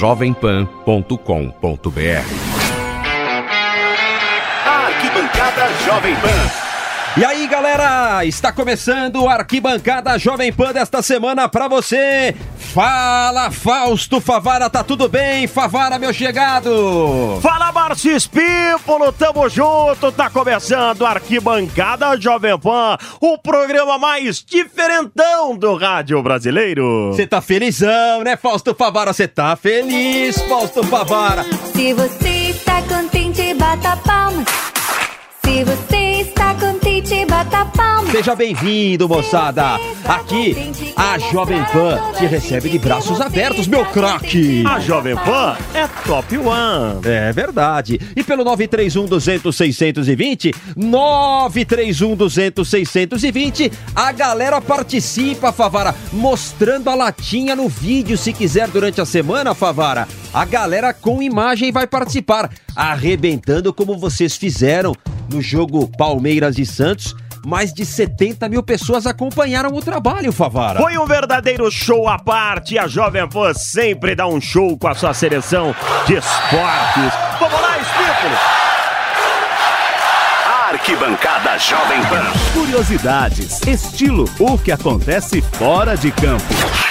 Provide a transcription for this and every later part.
jovempan.com.br. Arquibancada Jovem Pan. E aí, galera, está começando o Arquibancada Jovem Pan desta semana para você. Fala, Fausto Favara, tá tudo bem? Favara, meu chegado. Fala, Márcio Espípolo, tamo junto, tá começando a Arquibancada Jovem Pan, o programa mais diferentão do rádio brasileiro. Você tá felizão, né, Fausto Favara? Você tá feliz, Fausto Favara? Se você está contente, bata palmas. Se você está contente, bata palmas. Seja bem-vindo, moçada. Aqui, a Jovem Pan te recebe de braços abertos, meu craque. A Jovem Pan é top one. É verdade. E pelo 931 200 620, 931 200 620, a galera participa, Favara, mostrando a latinha no vídeo se quiser durante a semana, Favara. A galera com imagem vai participar, arrebentando como vocês fizeram no jogo Palmeiras e Santos. Mais de 70 mil pessoas acompanharam o trabalho, Favara. Foi um verdadeiro show à parte. A Jovem Pan sempre dá um show com a sua seleção de esportes. Vamos lá, Espípulo! Arquibancada Jovem Pan. Curiosidades, estilo, o que acontece fora de campo.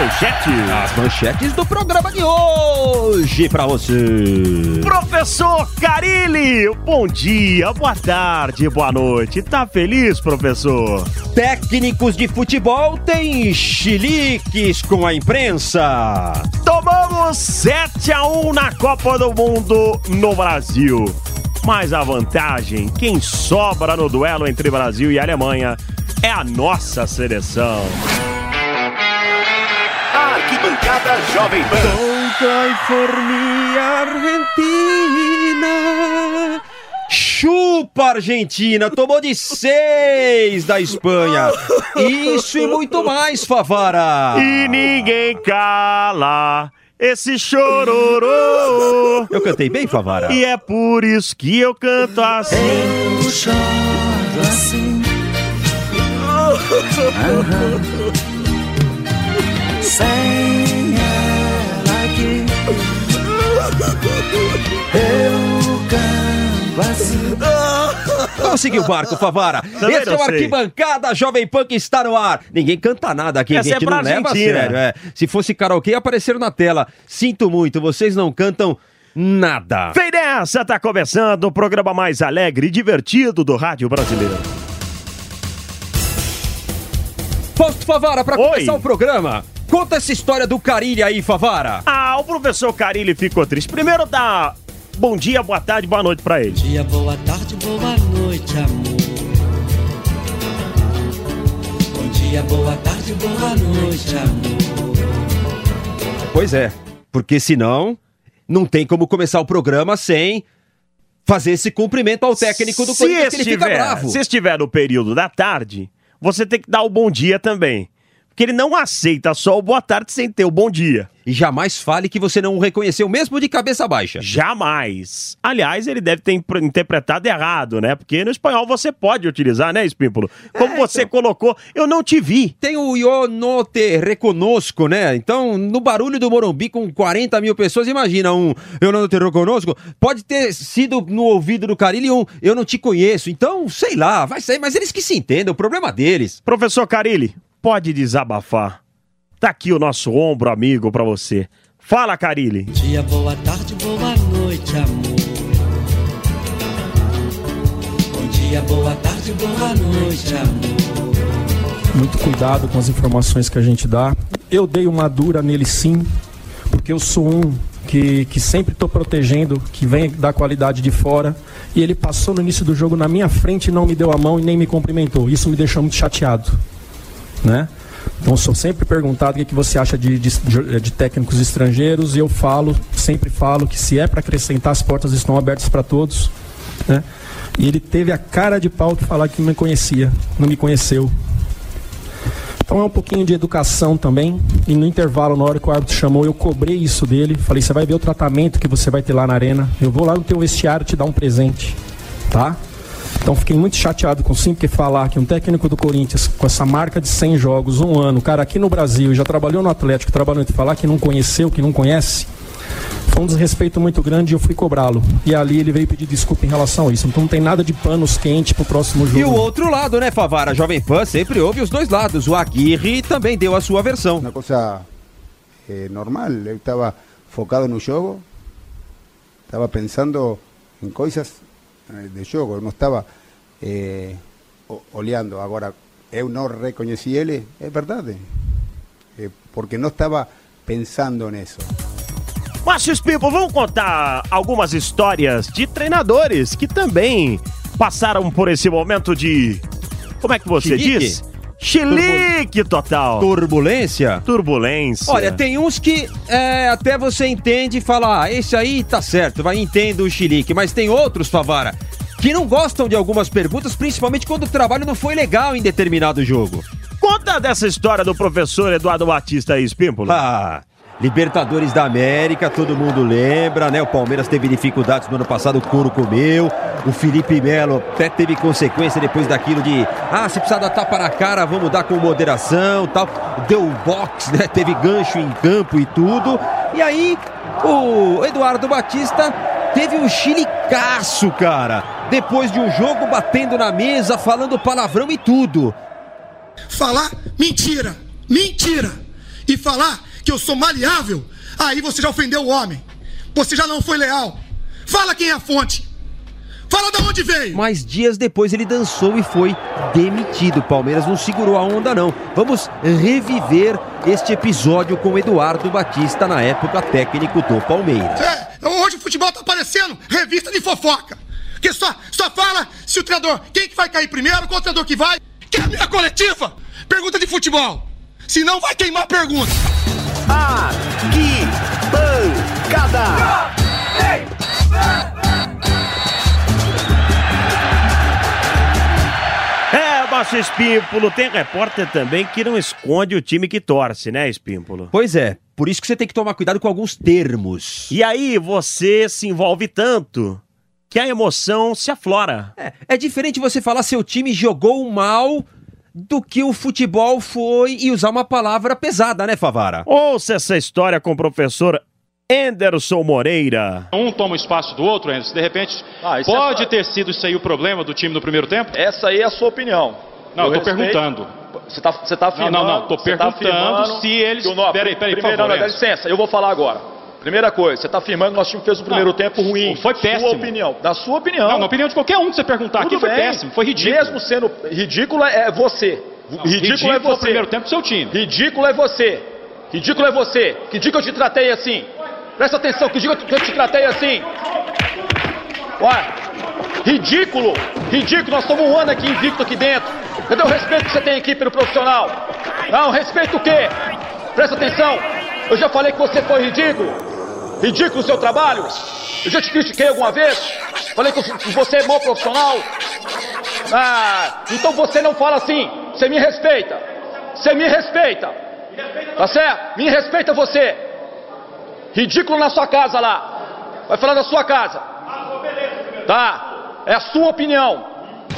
Manchetes. As manchetes do programa de hoje pra você. Professor Carilli, bom dia, boa tarde, boa noite. Tá feliz, professor? Técnicos de futebol têm chiliques com a imprensa. Tomamos 7 a 1 na Copa do Mundo no Brasil. Mas a vantagem, quem sobra no duelo entre Brasil e Alemanha, é a nossa seleção. Arquibancada Jovem Pan. Argentina. Chupa Argentina, tomou de seis da Espanha. Isso e muito mais, Favara. E ninguém cala esse chororô. Eu cantei bem, Favara? E é por isso que eu canto assim. Sem ela aqui, eu canto assim. Vamos seguir o barco, Favara. Também Esse é o. Arquibancada Jovem que está no ar. Ninguém canta nada aqui, Essa a gente é pra não leva a sério. é. Se fosse karaokê, apareceram na tela. Sinto muito, vocês não cantam nada. Vem nessa, tá começando o programa mais alegre e divertido do rádio brasileiro. Fausto Favara, pra Oi. começar o programa, conta essa história do Carilho aí, Favara. Ah, o professor Carilli ficou triste. Primeiro dá bom dia, boa tarde, boa noite pra ele. Dia, boa tarde, boa noite, amor. Bom dia, boa tarde, boa noite, amor. Pois é, porque senão não tem como começar o programa sem fazer esse cumprimento ao técnico do se Corinthians, que ele fica bravo. se estiver no período da tarde, você tem que dar o bom dia também. Porque ele não aceita só o boa tarde sem ter o bom dia. E jamais fale que você não o reconheceu, mesmo de cabeça baixa. Jamais. Aliás, ele deve ter interpretado errado, né? Porque no espanhol você pode utilizar, né, Espímpolo? Como É, você então. colocou, eu não te vi. Tem o Eu no te reconosco, né? Então, no barulho do Morumbi com 40 mil pessoas, imagina um Eu não te reconosco. Pode ter sido no ouvido do Carilho um Eu não te conheço. Então, sei lá, vai sair, mas eles que se entendem, o problema deles. Professor Carilli, pode desabafar. Tá aqui o nosso ombro amigo pra você. Fala, Carilli. Dia, boa tarde, boa noite, amor. Bom dia, boa tarde, boa noite, amor. muito cuidado com as informações que a gente dá. Eu dei uma dura nele sim, porque eu sou um que, que sempre estou protegendo, que vem da qualidade de fora. E ele passou no início do jogo na minha frente, não me deu a mão e nem me cumprimentou. Isso me deixou muito chateado. Né? Então, sou sempre perguntado o que, que você acha de, de, de técnicos estrangeiros, e eu falo, sempre falo, que se é para acrescentar, as portas estão abertas para todos. Né? E ele teve a cara de pau de falar que não me conhecia, não me conheceu. Então é um pouquinho de educação também. E no intervalo, na hora que o árbitro chamou, eu cobrei isso dele. Falei, você vai ver o tratamento que você vai ter lá na arena. Eu vou lá no teu vestiário te dar um presente, tá? Então fiquei muito chateado com sim, porque falar que um técnico do Corinthians com essa marca de 100 jogos, um ano, cara aqui no Brasil, já trabalhou no Atlético, trabalhou e falar que não conheceu, que não conhece, foi um desrespeito muito grande e eu fui cobrá-lo. E ali ele veio pedir desculpa em relação a isso. Então não tem nada de panos quentes pro próximo jogo. E o outro lado, né, Favara? Jovem Pan sempre ouve os dois lados. O Aguirre também deu a sua versão. Uma coisa eh, normal. Eu estava focado no jogo, estava pensando em coisas de jogo. Eu não estava eh, o- olhando. Agora, eu não reconheci ele, é verdade. Eh, porque não estava pensando nisso. Machos People, vamos contar algumas histórias de treinadores que também passaram por esse momento de. Como é que você Chilique? diz? Chilique total. Turbulência? Turbulência. Olha, tem uns que é, até você entende e fala, ah, esse aí tá certo, vai, entendo o xilique. Mas tem outros, Favara, que não gostam de algumas perguntas, principalmente quando o trabalho não foi legal em determinado jogo. Conta dessa história do professor Eduardo Batista aí, Espímpolo. Ah, Libertadores da América, todo mundo lembra, né? O Palmeiras teve dificuldades no ano passado, o couro comeu. O Felipe Melo até teve consequência depois daquilo de, ah, se precisar dar tapa na cara, vamos dar com moderação, tal. Deu box, né? Teve gancho em campo e tudo. E aí, o Eduardo Batista teve um chilicaço, cara. Depois de um jogo batendo na mesa, falando palavrão e tudo. Falar mentira, mentira. E falar que eu sou maleável, aí você já ofendeu o homem. Você já não foi leal. Fala quem é a fonte. Fala de onde veio. Mas dias depois ele dançou e foi demitido. O Palmeiras não segurou a onda, não. Vamos reviver este episódio com Eduardo Batista, na época técnico do Palmeiras. É, hoje o futebol tá parecendo revista de fofoca. Que só, só fala se o treinador, quem que vai cair primeiro, qual treinador que vai. Quer a minha coletiva? Pergunta de futebol. Se não, vai queimar a pergunta. Arquibancada. É, Baixo Espímpolo, tem repórter também que não esconde o time que torce, né, Espímpolo? Pois é, por isso que você tem que tomar cuidado com alguns termos. E aí você se envolve tanto que a emoção se aflora. É, é diferente você falar seu time jogou mal do que o futebol foi e usar uma palavra pesada, né, Favara? Ouça essa história com o professor Anderson Moreira. Um toma o espaço do outro, Anderson. De repente, Ah, é pode fato. ter sido isso aí o problema do time no primeiro tempo? Essa aí é a sua opinião. Não, eu tô respeito- perguntando. Você tá, você tá Não, afirmando... não, não, tô você tá perguntando afirmando se eles- Peraí, peraí, por favor, não, dá licença, eu vou falar agora. Primeira coisa, você tá afirmando que nosso time fez o primeiro Não, tempo ruim. foi péssimo. Sua opinião. Da sua opinião. Não, na opinião de qualquer um que você perguntar Tudo aqui, foi bem. péssimo, foi ridículo. Mesmo sendo ridículo é você. Não, ridículo, é foi o você. primeiro tempo do seu time. Ridículo é você. Ridículo é você. Que dia que eu te tratei assim? Presta atenção, que dia que eu te tratei assim? Ué, ridículo, ridículo, nós estamos um ano aqui invicto aqui dentro. Cadê o respeito que você tem aqui pelo profissional? Não, respeito o quê? Presta atenção, eu já falei que você foi ridículo. Ridículo o seu trabalho? Eu já te critiquei alguma vez? Falei que você é mau profissional? Ah, então você não fala assim. Você me respeita. Você me respeita. Tá certo? Me respeita você. Ridículo na sua casa lá. Vai falar da sua casa. Tá? É a sua opinião.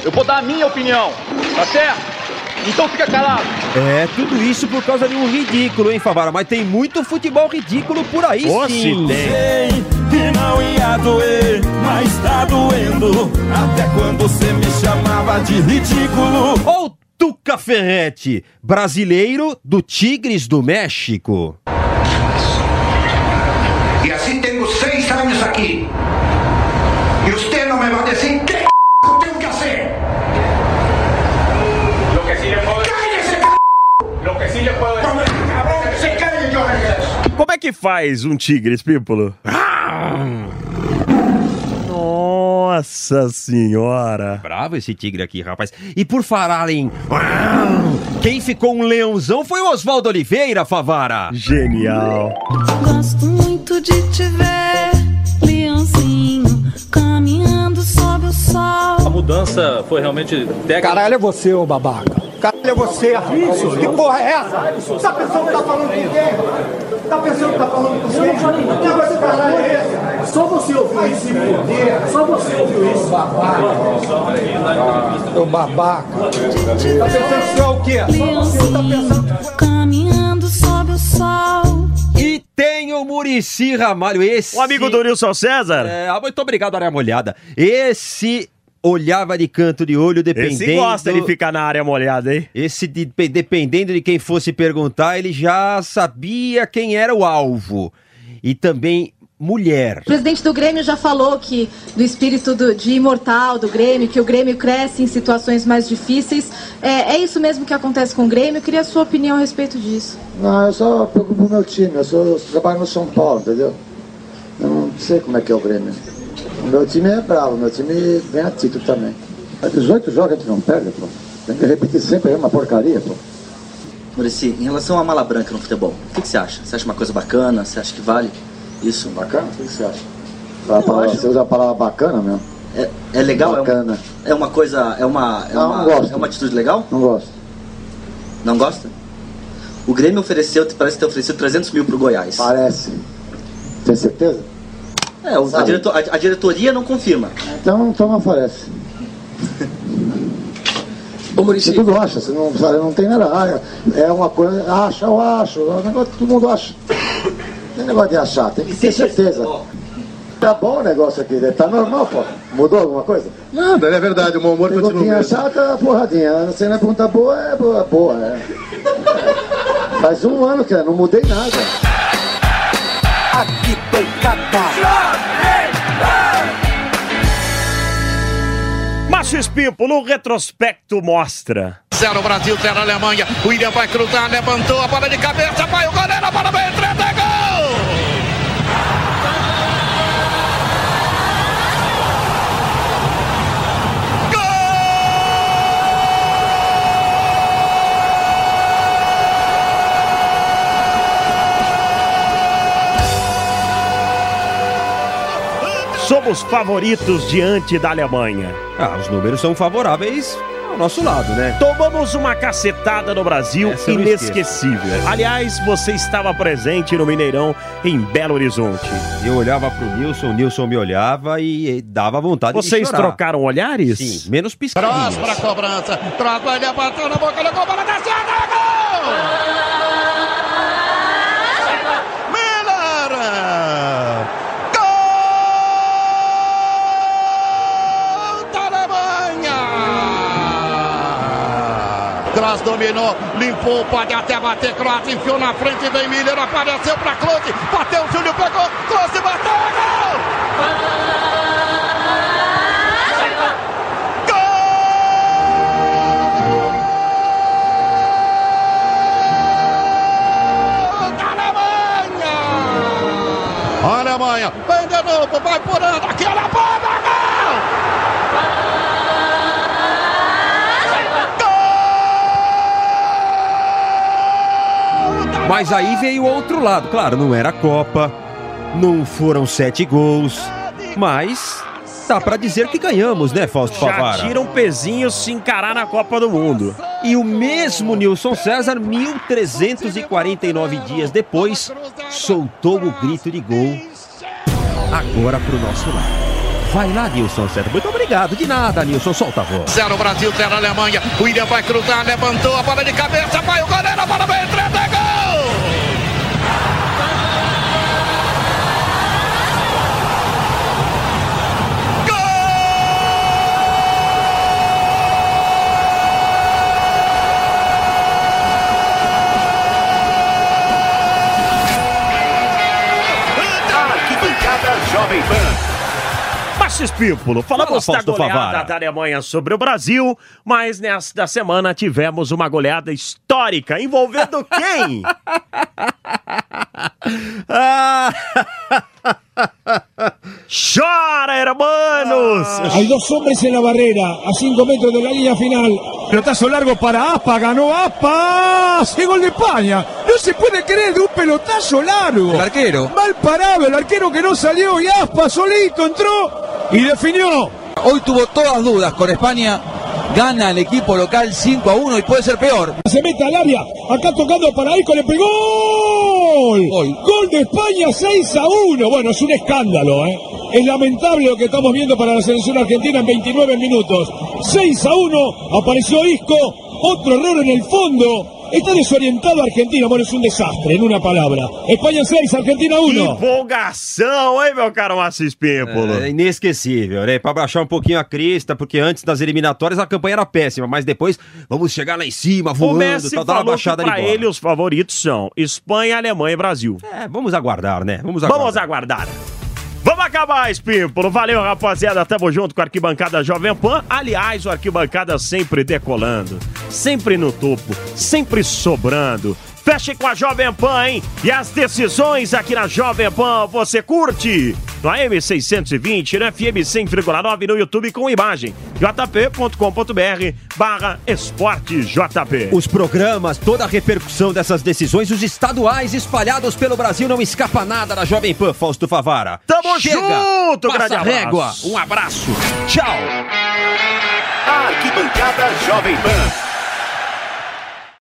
Eu vou dar a minha opinião. Tá certo? Então fica calado. É, tudo isso por causa de um ridículo, hein, Favara? Mas tem muito futebol ridículo por aí, Ô, sim. se tem. que não ia doer, mas tá doendo. Até quando você me chamava de ridículo. Ou Tuca Ferretti, brasileiro do Tigres do México. E assim tenho seis anos aqui. E você não me vai dizer que eu tenho que fazer. Como é que faz um tigre, Espímpolo? Nossa senhora. Bravo esse tigre aqui, rapaz. E por falar em. Quem ficou um leãozão foi o Oswaldo Oliveira, Favara. Genial. Gosto muito de te ver, leãozinho, caminhando sob o sol. A mudança foi realmente técnica. Caralho é você, ô babaca. É você? Que porra é essa? Tá pensando que tá falando com quem? Tá pensando que tá falando com quem? Que negócio de caralho é esse? Só você ouviu isso, Só você ouviu isso. Seu babaca. Tá pensando que é o quê? Só você tá pensando Caminhando sob o sol. E tem o Murici Ramalho, esse. O amigo do Nilson César. É, ah, muito obrigado, área molhada. Esse olhava de canto de olho, dependendo. Esse gosta de ficar na área molhada, hein? Esse, de- dependendo de quem fosse perguntar, ele já sabia quem era o alvo. E também mulher. O presidente do Grêmio já falou que do espírito do- de imortal do Grêmio, que o Grêmio cresce em situações mais difíceis. É, é isso mesmo que acontece com o Grêmio? Eu queria a sua opinião a respeito disso. Não, eu só preocupo o meu time, eu, sou, eu trabalho no São Paulo, entendeu? Eu não sei como é que é o Grêmio. O meu time é bravo, meu time ganha título também. Há 18 jogos a gente não perde, pô. Tem que repetir sempre é uma porcaria, pô. Murici, em relação à mala branca no futebol, o que, que você acha? Você acha uma coisa bacana? Você acha que vale isso? Bacana? O que, que você acha? Palavra- Você usa a palavra bacana mesmo? É, é legal? Bacana. É, um, é uma coisa. É uma. É Não, uma, não gosto. É uma atitude legal? Não gosto. Não gosta? O Grêmio ofereceu, parece ter oferecido 300 mil pro Goiás. Parece. Tem certeza? É, o- a, Sabe. direto- a- a diretoria não confirma. Então, então não aparece. Você tudo acha, você não, sabe, não tem nada. Ah, é uma coisa, acha, eu acho. É um negócio que todo mundo acha. Não tem negócio de achar, tem que ter certeza. Tá bom o negócio aqui, né? tá normal, pô. Mudou alguma coisa? Nada, é verdade, o mau humor continua o Perguntinha chata, porradinha. Se não é pergunta boa, é boa, boa. É. Faz um ano que eu não mudei nada. Tem Márcio Espimpo, no retrospecto, mostra. Zero Brasil, zero Alemanha. O William vai cruzar, levantou a bola de cabeça, vai o goleiro, a bola vai Somos favoritos diante da Alemanha. Ah, os números são favoráveis ao nosso lado, né? Tomamos uma cacetada no Brasil Essa inesquecível. Aliás, você estava presente no Mineirão em Belo Horizonte. Eu olhava pro Nilson, o Nilson me olhava e, e dava vontade Vocês de chorar. trocaram olhares? Sim, menos piscadinhas. para a cobrança. Vai levantar na boca, colocou a bola da Dominou, limpou, pode até bater, Cross enfiou na frente, vem Miller, apareceu para Close, bateu, Júlio pegou, Close bateu, é gol! Alemanha, vem de novo, vai purando, aqui olha a bola, Mas aí veio o outro lado. Claro, não era Copa, não foram sete gols, mas dá pra dizer que ganhamos, né, Fausto Já Favara? tira um pezinho se encarar na Copa do Mundo. E o mesmo Nilson César, 1349 dias depois, soltou o grito de gol. Agora pro nosso lado. Vai lá, Nilson César. Muito obrigado. De nada, Nilson. Solta a voz. Zero Brasil, zero Alemanha. O William vai cruzar, levantou a bola de cabeça, vai o goleiro, a bola vai entrar, é gol! Márcio Espímpolo, falamos Fala, da goleada Favara. da Alemanha sobre o Brasil, mas nesta semana tivemos uma goleada histórica envolvendo quem? Ah! Chora, hermanos! Hay dos hombres en la barrera, a 5 metros de la línea final. Pelotazo largo para Aspa, ganó Aspa. ¡Hace gol de España! No se puede creer de un pelotazo largo. El arquero. Mal parado, el arquero que no salió y Aspa solito entró y definió. Hoy tuvo todas dudas con España gana el equipo local 5 a 1 y puede ser peor. Se mete al área, acá tocando para Ico, le pegó gol. Gol de España 6 a 1. Bueno, es un escándalo, ¿eh? Es lamentable lo que estamos viendo para la selección argentina en 29 minutos. 6 a 1, apareció Isco, otro error en el fondo. Está desorientado Argentina, bueno, es un desastre, en una palabra. España 6, Argentina 1. Empolgação, hein, meu caro Assis Pímpolo? É inesquecível, né? Pra baixar um pouquinho a crista, porque antes das eliminatórias a campanha era péssima, mas depois vamos chegar lá em cima, O voando, Messi tá, dar uma que baixada pra bola. ele os favoritos são Espanha, Alemanha e Brasil. É, vamos aguardar, né? Vamos aguardar. Vamos aguardar. Vamos acabar, Espímpolo. Valeu, rapaziada. Tamo junto com a Arquibancada Jovem Pan. Aliás, o Arquibancada sempre decolando, sempre no topo, sempre sobrando. Feche com a Jovem Pan, hein? E as decisões aqui na Jovem Pan, você curte? No AM 620, no FM 100,9 no YouTube com imagem. jp.com.br barra esporte JP. Os programas, toda a repercussão dessas decisões, os estaduais espalhados pelo Brasil, não escapa nada da Jovem Pan, Fausto Favara. Tamo Chega, junto, passa grande a régua. abraço. Um abraço. Tchau. Arquibancada Jovem Pan.